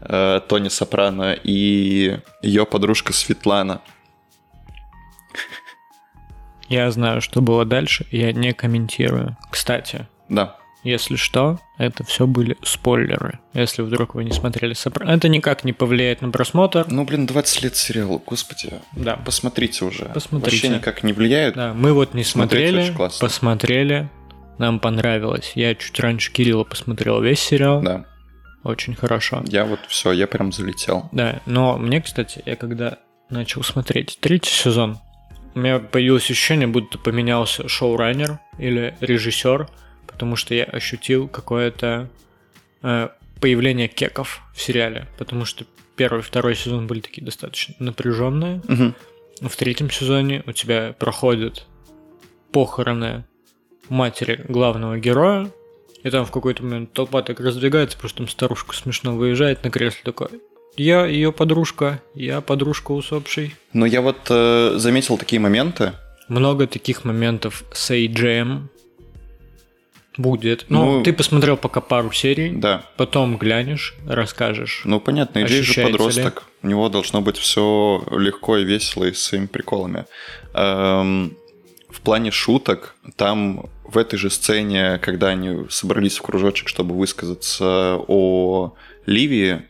э, Тони Сопрано и ее подружка Светлана. Я знаю, что было дальше, я не комментирую. Кстати, Да, если что, это все были спойлеры. Если вдруг вы не смотрели Сопрано. Это никак не повлияет на просмотр. Ну, блин, 20 лет сериалу, господи. Да. Посмотрите уже. Посмотрите. Вообще никак не влияет. Да, мы вот не смотрели, посмотрели, нам понравилось. Я чуть раньше Кирилла посмотрел весь сериал, Да. очень хорошо. Я вот все, я прям залетел. Да, но мне, кстати, я когда начал смотреть третий сезон, у меня появилось ощущение, будто поменялся шоураннер или режиссер, потому что я ощутил какое-то э, появление кеков в сериале, потому что первый и второй сезон были такие достаточно напряженные. Мгм. В третьем сезоне у тебя проходят похороны матери главного героя, и там в какой-то момент толпа так раздвигается, потому что там старушка смешно выезжает на кресле такой. Я ее подружка, я подружка усопшей. Но я вот э, заметил такие моменты. Много таких моментов с AJM будет. Ну, Ну, ты посмотрел пока пару серий, Да. потом глянешь, расскажешь. Ну, понятно, Иджей же подросток. У него должно быть все легко и весело и с своими приколами. Эм, в плане шуток, там в этой же сцене, когда они собрались в кружочек, чтобы высказаться о Ливии,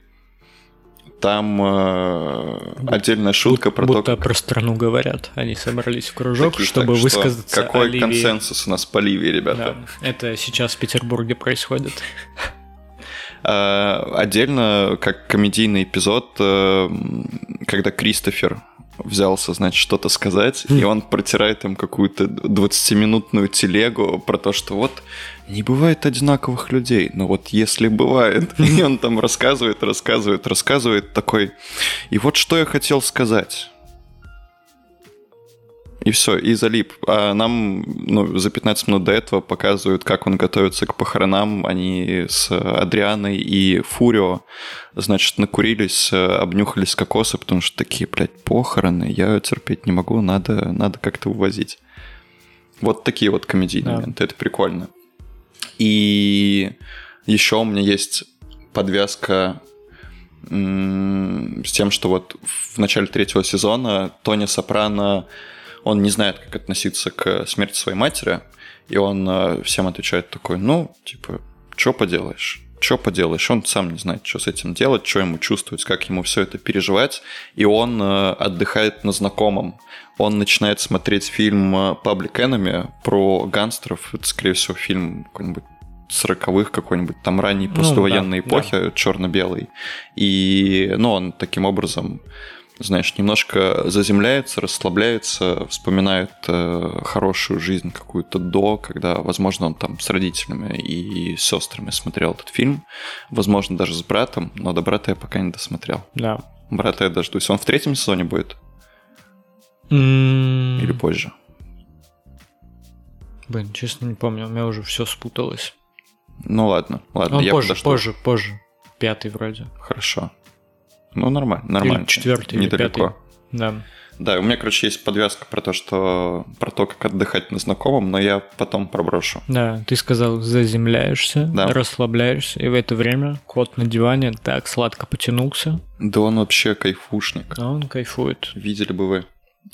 там э, отдельная шутка про Будто то, как про страну говорят. Они собрались в кружок, такие, чтобы так высказаться Какой о Ливии. консенсус у нас по Ливии, ребята? Да, это сейчас в Петербурге происходит. А, Отдельно, как комедийный эпизод, э, когда Кристофер взялся, значит, что-то сказать, и он протирает им какую-то 20-минутную телегу про то, что вот не бывает одинаковых людей, но вот если бывает, и он там рассказывает, рассказывает, рассказывает такой, и вот что я хотел сказать. И все, и залип. А нам ну, за 15 минут до этого показывают, как он готовится к похоронам. Они с Адрианой и Фурио, значит, накурились, обнюхались кокосы, потому что такие, блядь, похороны, я терпеть не могу, надо, надо как-то увозить. Вот такие вот комедийные Да. моменты, это прикольно. И еще у меня есть подвязка с тем, что вот в начале третьего сезона Тони Сопрано, он не знает, как относиться к смерти своей матери, и он э, всем отвечает такой, ну, типа, что поделаешь, что поделаешь, он сам не знает, что с этим делать, что ему чувствовать, как ему все это переживать, и он э, отдыхает на знакомом. Он начинает смотреть фильм э, Public Enemy про гангстеров, это, скорее всего, фильм какой-нибудь 40-х какой-нибудь там ранней Ну, послевоенной да, эпохи, черно-белый. И, ну, он таким образом знаешь, немножко заземляется, расслабляется, вспоминает э, хорошую жизнь какую-то до, когда, возможно, он там с родителями и сестрами смотрел этот фильм, возможно, даже с братом, но до брата я пока не досмотрел. Да. Брата я дождусь. Он в третьем сезоне будет М, или позже? Блин, честно не помню, у меня уже все спуталось. Ну ладно, ладно, Он я позже, подожду. позже, позже. Пятый вроде. Хорошо. Ну, нормально, нормально. четвертый, или Недалеко. пятый. Да. Да, у меня, короче, есть подвязка про то, что про то, как отдыхать на знакомом, но я потом проброшу. Да, ты сказал, заземляешься, Да. расслабляешься, и в это время кот на диване так сладко потянулся, Да он вообще кайфушник. а он кайфует. Видели бы вы.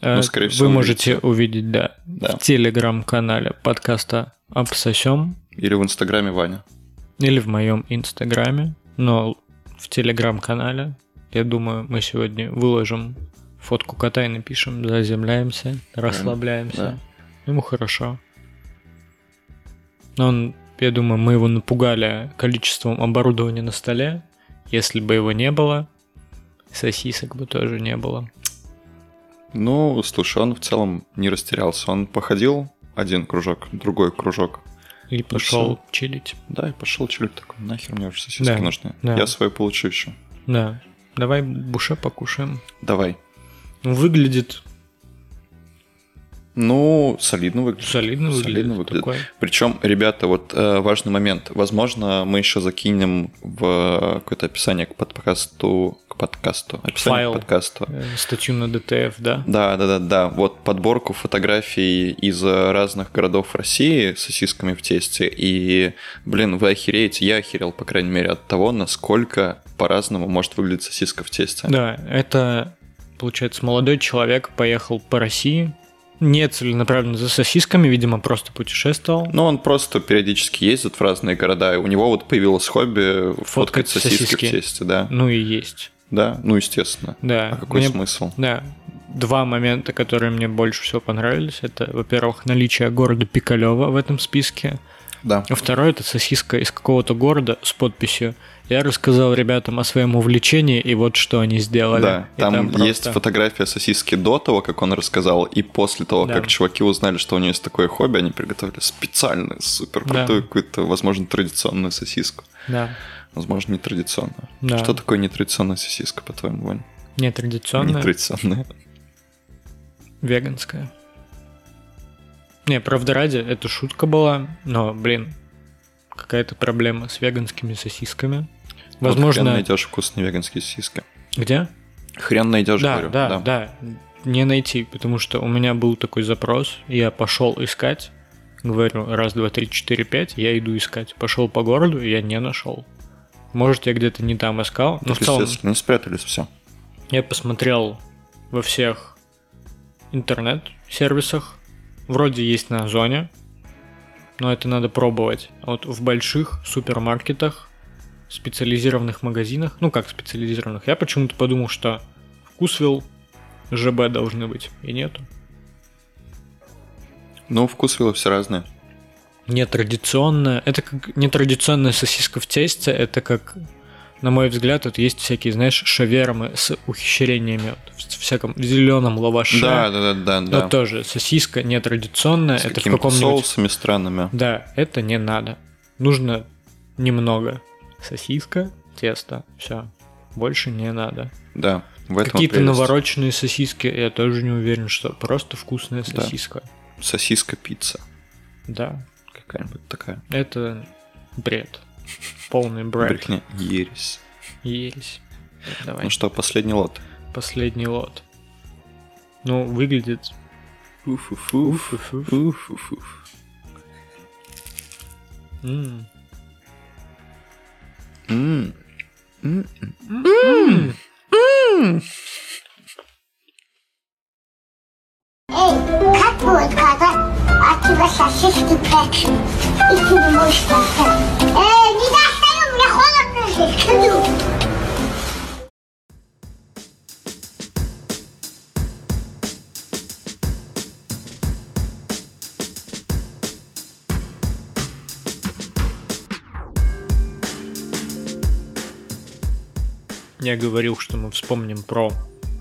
А Ну, скорее всего, Вы можете увидите. увидеть, да, Да. в телеграм-канале подкаста «Обсосем» Или в Инстаграме Ваня. или в моем инстаграме, но в телеграм-канале, я думаю, мы сегодня выложим фотку кота и напишем «Заземляемся, расслабляемся». да. Ему хорошо. Но он, я думаю, мы его напугали количеством оборудования на столе. Если бы его не было, сосисок бы тоже не было. Ну, слушай, он в целом не растерялся. Он походил один кружок, другой кружок. И пошел чилить. Да, и пошел чилить такой. Нахер мне уже сосиски Да, нужны. да. Я свою получу еще. Да. Давай буше покушаем. Давай. Ну, выглядит Ну, солидно выглядит. солидно, выглядит. Солидно выглядит. Причем, ребята, вот э, важный момент. Возможно, мы еще закинем в какое-то описание к подкасту, к подкасту, описание Файл. к подкасту. Э, Статью на ДТФ, да? Да, да, да, да. Вот подборку фотографий из э, разных городов России с сосисками в тесте. И, блин, вы охереете, я охерел, по крайней мере, от того, насколько по-разному может выглядеть сосиска в тесте. Да, это, получается, молодой человек поехал по России, не целенаправленно за сосисками, видимо, просто путешествовал. Ну, он просто периодически ездит в разные города, и у него вот появилось хобби фоткать, Фоткать сосиски, сосиски. в тесте, да. Ну и есть. Да, ну, естественно. Да. А какой Мне- смысл? Да. Два момента, которые мне больше всего понравились, это, во-первых, наличие города Пикалева в этом списке, Да. а второе это сосиска из какого-то города с подписью. Я рассказал ребятам о своем увлечении, и вот что они сделали. Да, И там, есть просто- фотография сосиски до того, как он рассказал, и после того, Да. как чуваки узнали, что у него есть такое хобби, они приготовили специальную, супер Да. крутую какую-то, возможно, традиционную сосиску. Да. Возможно, нетрадиционную. Да. Что такое нетрадиционная сосиска, по-твоему, Вань? Нетрадиционная, Нетрадиционная. веганская. Не, правда ради, это шутка была, но, блин, какая-то проблема с веганскими сосисками. Вот Возможно, хрен найдешь вкусные веганские сосиски. где? Хрен найдешь, Да, говорю. да, да, не найти, потому что у меня был такой запрос, я пошел искать, говорю, раз, два, три, четыре, пять, я иду искать. Пошел по городу, я не нашел. Может, я где-то не там искал, но Так, в целом естественно, не спрятались все. я посмотрел во всех интернет-сервисах. Вроде есть на Озоне, но это надо пробовать. А Вот в больших супермаркетах, специализированных магазинах, ну как специализированных, я почему-то подумал, что вкусвилл ЖБ должны быть, и нету. Ну, вкус все разные. Нетрадиционная, это как нетрадиционная сосиска в тесте, это как, на мой взгляд, вот есть всякие, знаешь, шавермы с ухищрениями, вот, в всяком зеленом лаваше. Да, да, да, да, Но да. тоже сосиска нетрадиционная, С это в каком-нибудь... соусами странными. Да, это не надо. Нужно немного. Сосиска, тесто, все. Больше не надо. Да, в этом Какие-то прелесть. навороченные сосиски, я тоже не уверен, что просто вкусная Да. сосиска. Сосиска-пицца. Да, Какая-нибудь такая. это бред. Полный бред. Брехня. Ересь. Ересь. Давай, Ну что, последний лот. последний лот. Ну, выглядит... Уф-уф-уф. Уф-уф. Уф-уф-уф. Эй, как будет, когда от тебя сосиски прячут? И ты не будешь? Эй, не достаю, мне холодно! Каду. Я говорил, что мы вспомним про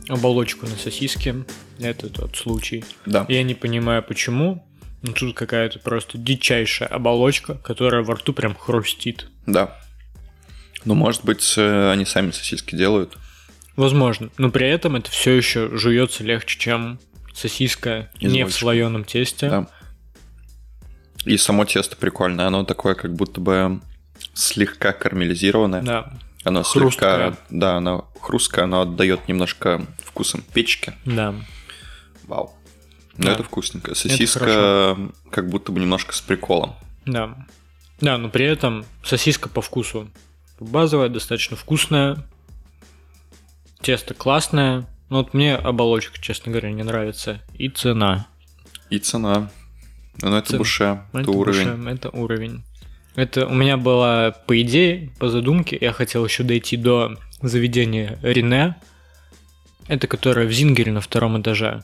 оболочку на сосиске. Это тот случай. Да. Я не понимаю, почему. Но тут какая-то просто дичайшая оболочка, которая во рту прям хрустит. Да. Ну, может быть, э, они сами сосиски делают. Возможно. Но при этом это все еще жуется легче, чем сосиска Из не в слоеном тесте. Да. И само тесто прикольное. Оно такое, как будто бы слегка карамелизированное. Да. Оно Хрусткое. слегка... Да, оно хрусткое, оно отдает немножко вкусом печки. Да. Вау. Но Да. это вкусненько. хорошо. Сосиска как будто бы немножко с приколом. Да. Да, но при этом сосиска по вкусу базовая, достаточно вкусная. Тесто классное. Но вот мне оболочка, честно говоря, не нравится. И цена. И цена. Ну, это Цена. буше. Это, Это уровень. это уровень. Это у меня была по идее, по задумке, я хотел еще дойти до заведения Рене. Это которое в Зингере на втором этаже.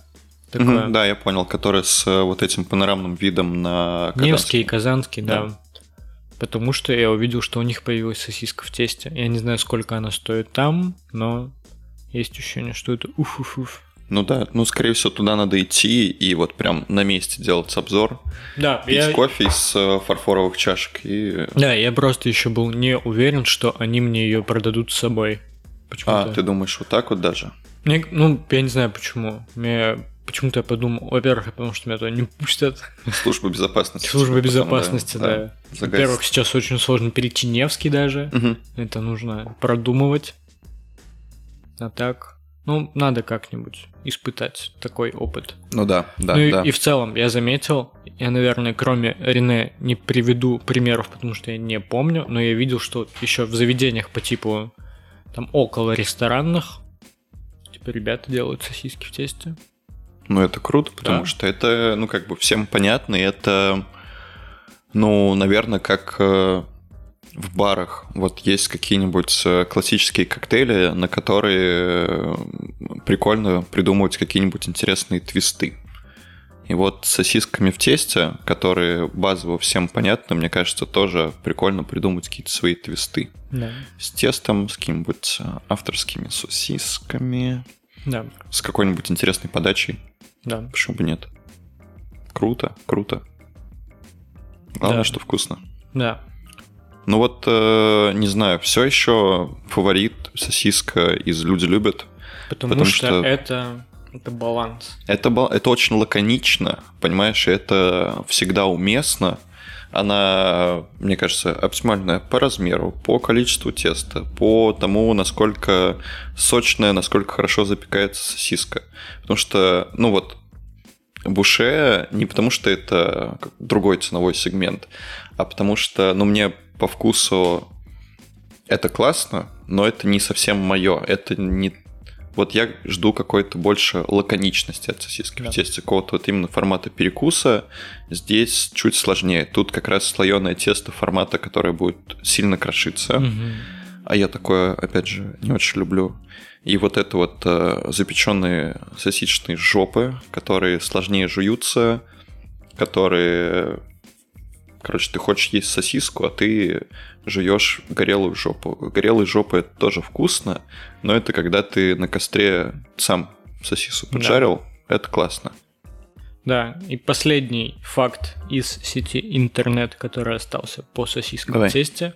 Такое Мгм, да, я понял, который с э, вот этим панорамным видом на Невский и Казанский. Казанский, да. Потому что я увидел, что у них появилась сосиска в тесте. Я не знаю, сколько она стоит там, но есть ощущение, что это уф-уф-уф. Ну да, ну скорее всего туда надо идти и вот прям на месте делать обзор, Да, пить я, кофе из э, фарфоровых чашек и... да, я просто еще был не уверен, что они мне ее продадут с собой. А, Почему-то. ты думаешь вот так вот даже? Мне- ну, я не знаю почему. Мне почему-то я подумал, во-первых, потому что меня туда не пустят. Служба безопасности. Служба потом, безопасности, да. загасит. Во-первых, сейчас очень сложно перейти Невский даже. Мгм. Это нужно продумывать. А так, ну, надо как-нибудь испытать такой опыт. Ну да, да, ну и- да. и, в целом, я заметил, я, наверное, кроме Рене не приведу примеров, потому что я не помню, но я видел, что еще в заведениях по типу там около ресторанных типа ребята делают сосиски в тесте. Ну, это круто, потому Да. что это, ну, как бы всем понятно, и это, ну, наверное, как э, в барах. Вот есть какие-нибудь э, классические коктейли, на которые э, прикольно придумывать какие-нибудь интересные твисты. И вот с сосисками в тесте, которые базово всем понятны, мне кажется, тоже прикольно придумать какие-то свои твисты. Да. С тестом, с какими-нибудь э, авторскими сосисками, Да, с какой-нибудь интересной подачей. да. Почему бы нет? Круто, круто. Главное, Да. что вкусно. Да. Ну вот, э, не знаю, все еще фаворит сосиска из «Люди любят». Потому, Потому что, что- это, это баланс. Это, это очень лаконично, понимаешь, это всегда уместно. Она, мне кажется, оптимальная по размеру, по количеству теста, по тому, насколько сочная, насколько хорошо запекается сосиска. Потому что, ну вот, буше не потому, что это другой ценовой сегмент, а потому что, ну, мне по вкусу это классно, но это не совсем мое. Это не вот я жду какой-то больше лаконичности от сосиски Да. в тесте, какого-то вот именно формата перекуса. Здесь чуть сложнее. Тут как раз слоеное тесто формата, которое будет сильно крошиться. Мгм. А я такое, опять же, не очень люблю. И вот это вот э, запеченные сосисочные жопы, которые сложнее жуются, которые... Короче, ты хочешь есть сосиску, а ты жуешь горелую жопу. Горелые жопы это тоже вкусно, но это когда ты на костре сам сосису Да. поджарил, это классно. Да, и последний факт из сети интернет, который остался по сосискам Давай. тесте.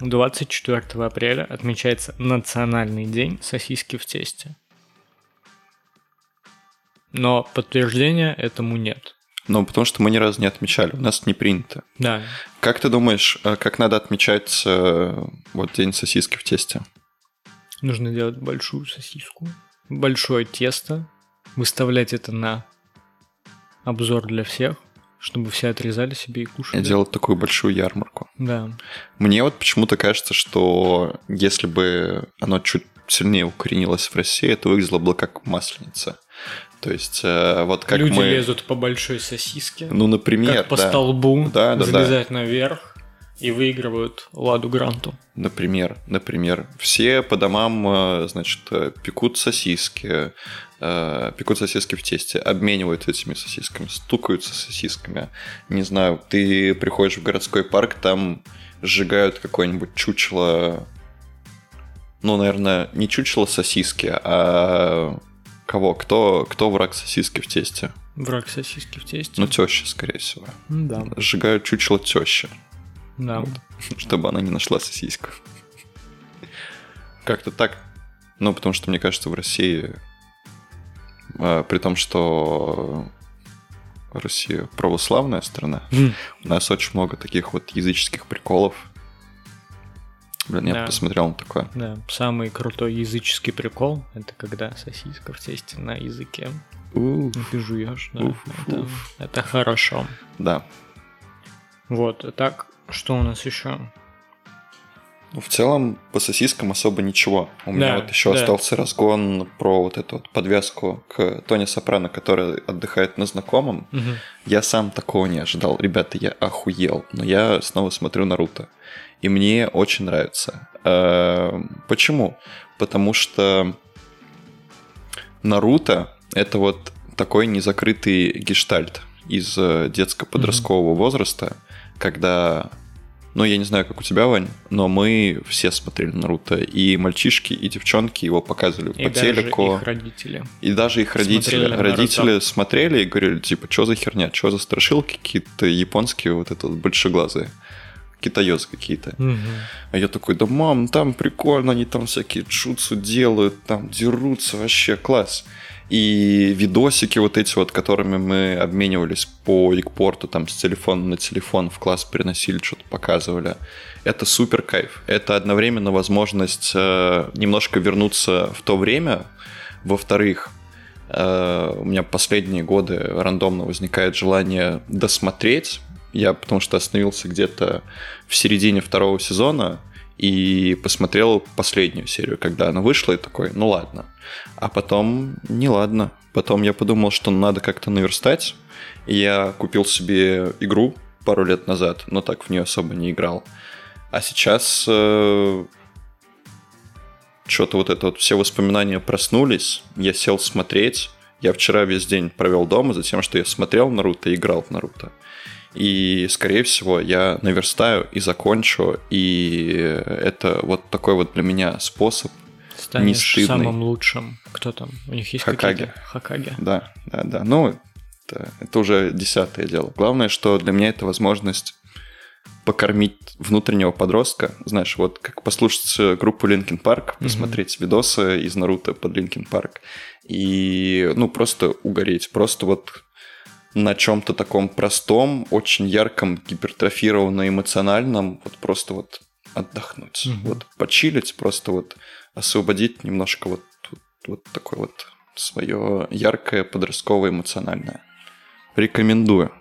24 апреля отмечается Национальный день сосиски в тесте. Но подтверждения этому нет. Ну, потому что мы ни разу не отмечали, у нас не принято. Да, Как ты думаешь, э, как надо отмечать э, вот день сосиски в тесте? нужно делать большую сосиску, большое тесто, выставлять это на обзор для всех, чтобы все отрезали себе и кушали. Делать такую большую ярмарку. Да, Мне вот почему-то кажется, что если бы оно чуть сильнее укоренилось в России, это выглядело бы как масленица. То есть, э, вот как люди мы... лезут по большой сосиске. Ну, например, как по да. столбу, Да, да, да. залезать наверх, и выигрывают Ладу Гранту. Например, например, все по домам, э, значит, э, пекут сосиски, э, пекут сосиски в тесте, обмениваются этими сосисками, стукаются сосисками. Не знаю, ты приходишь в городской парк, там сжигают какое-нибудь чучело, ну, наверное, не чучело сосиски, а кого? Кто, кто враг сосиски в тесте? Враг сосиски в тесте. Ну, теща, скорее всего. Ну да, Сжигают чучело тещи. да. чтобы она не нашла сосиску. Как-то так. Ну, потому что, мне кажется, в России, при том, что Россия православная страна, у нас очень много таких вот языческих приколов. Блин, я Да. посмотрел на такое. Да, самый крутой языческий прикол – это когда сосиска в тесте на языке. Уф, И ты жуешь, да. Уф, это, уф. это хорошо. Да. Вот, а так, что у нас еще? Ну, в целом, по сосискам особо ничего. У меня Да, вот еще да. остался разгон про вот эту вот подвеску к Тони Сопрано, который отдыхает на знакомом. Мгм. Я сам такого не ожидал. Ребята, я охуел. Но я снова смотрю Наруто. И мне очень нравится. Э, Почему? Потому что Наруто — это вот такой незакрытый гештальт из э, детско-подросткового возраста, когда... Ну, я не знаю, как у тебя, Вань, но мы все смотрели Наруто. И мальчишки, и девчонки его показывали И по даже телеку. их родители. И даже их родители. Смотрели Наруто. Родители смотрели и говорили, типа, что за херня, что за страшилки какие-то японские, вот это вот большеглазые. Китаёзы какие-то. Мгм. А я такой, да мам, там прикольно, они там всякие джутсу делают, там дерутся, вообще класс. И видосики вот эти вот, которыми мы обменивались по Икпорту, там с телефона на телефон в класс переносили, что-то показывали. Это супер кайф. Это одновременно возможность э, немножко вернуться в то время. Во-вторых, э, у меня последние годы рандомно возникает желание досмотреть. Я потому что остановился где-то в середине второго сезона и посмотрел последнюю серию, когда она вышла, и такой, ну ладно. А потом не ладно. Потом я подумал, что надо как-то наверстать. И я купил себе игру пару лет назад, но так в нее особо не играл. А сейчас что-то вот это вот все воспоминания проснулись. Я сел смотреть. Я вчера весь день провел дома за тем, что я смотрел Наруто и играл в Наруто. И, скорее всего, я наверстаю и закончу. И это вот такой вот для меня способ. Станешь стыдный. самым лучшим. Кто там? У них есть Хокаге. какие-то? Хакаге. Да, да, да. Ну, это, это уже десятое дело. Главное, что для меня это возможность покормить внутреннего подростка. Знаешь, вот как послушать группу Linkin Park, посмотреть видосы из Наруто под Linkin Park и, ну, просто угореть. Просто вот на чем-то таком простом, очень ярком, гипертрофированно эмоциональном, вот просто вот отдохнуть. Мгм. Вот почилить, просто вот освободить немножко вот, вот, вот такое вот свое яркое подростковое эмоциональное. Рекомендую.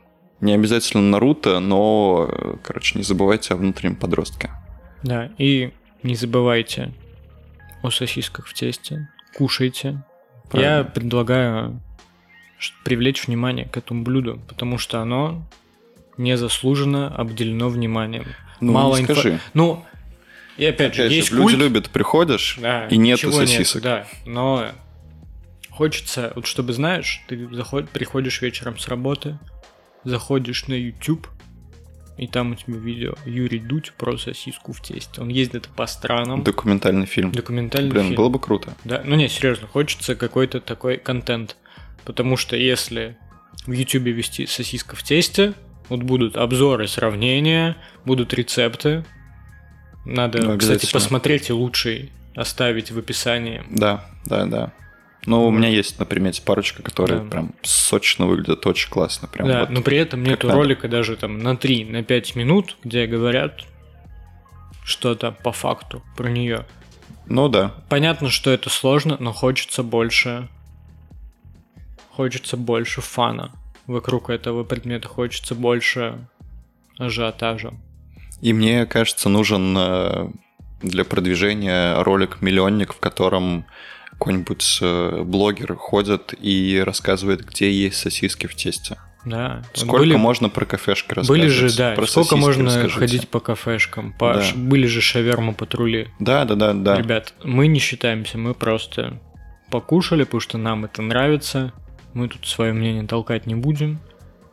Не обязательно Наруто, но, короче, не забывайте о внутреннем подростке. Да, и не забывайте о сосисках в тесте. Кушайте. Я Правильно. предлагаю ш- привлечь внимание к этому блюду, потому что оно незаслуженно обделено вниманием. Ну, Мало не инфо- скажи. Ну, и опять же, Опять же, есть люди культ, любят, приходишь, да, и нету нет, сосисок. да, но хочется, вот чтобы знаешь, ты заход, приходишь вечером с работы, заходишь на YouTube, и там у тебя видео Юрий Дудь про сосиску в тесте. Он ездит по странам. Документальный фильм. Документальный Блин, фильм. было бы круто. Да, ну не, серьезно, хочется какой-то такой контент. Потому что если в Ютубе вести сосиска в тесте, вот будут обзоры, сравнения, будут рецепты. Надо, Ну, кстати, посмотреть и лучший оставить в описании. Да, да, да. Но у меня есть на примете парочка, которые Да. прям сочно выглядят, очень классно. Прям да, вот. но при этом нету надо. ролика даже там на 3, на 5 минут, где говорят что-то по факту про нее. Ну да, Понятно, что это сложно, но хочется больше... Хочется больше фана. Вокруг этого предмета хочется больше ажиотажа. И мне кажется, нужен э, для продвижения ролик-миллионник, в котором какой-нибудь э, блогер ходит и рассказывает, где есть сосиски в тесте. Да. Сколько были, можно про кафешки рассказывать? были же, да, Про сколько можно расскажите. ходить по кафешкам, по, Да. были же шаверма патрули. Да, да, да, да. Ребят, мы не считаемся, мы просто покушали, потому что нам это нравится. Мы тут свое мнение толкать не будем.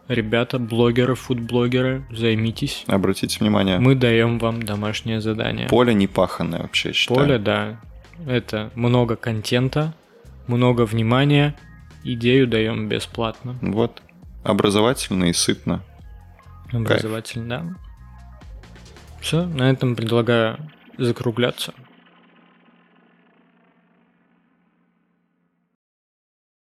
Ребята, блогеры, фудблогеры, займитесь. Обратите внимание, Мы даем вам домашнее задание. поле не паханное вообще, я считаю. Поле, да. Это много контента, много внимания. Идею даем бесплатно. Вот. Образовательно и сытно. Образовательно, да. Все, на этом предлагаю закругляться.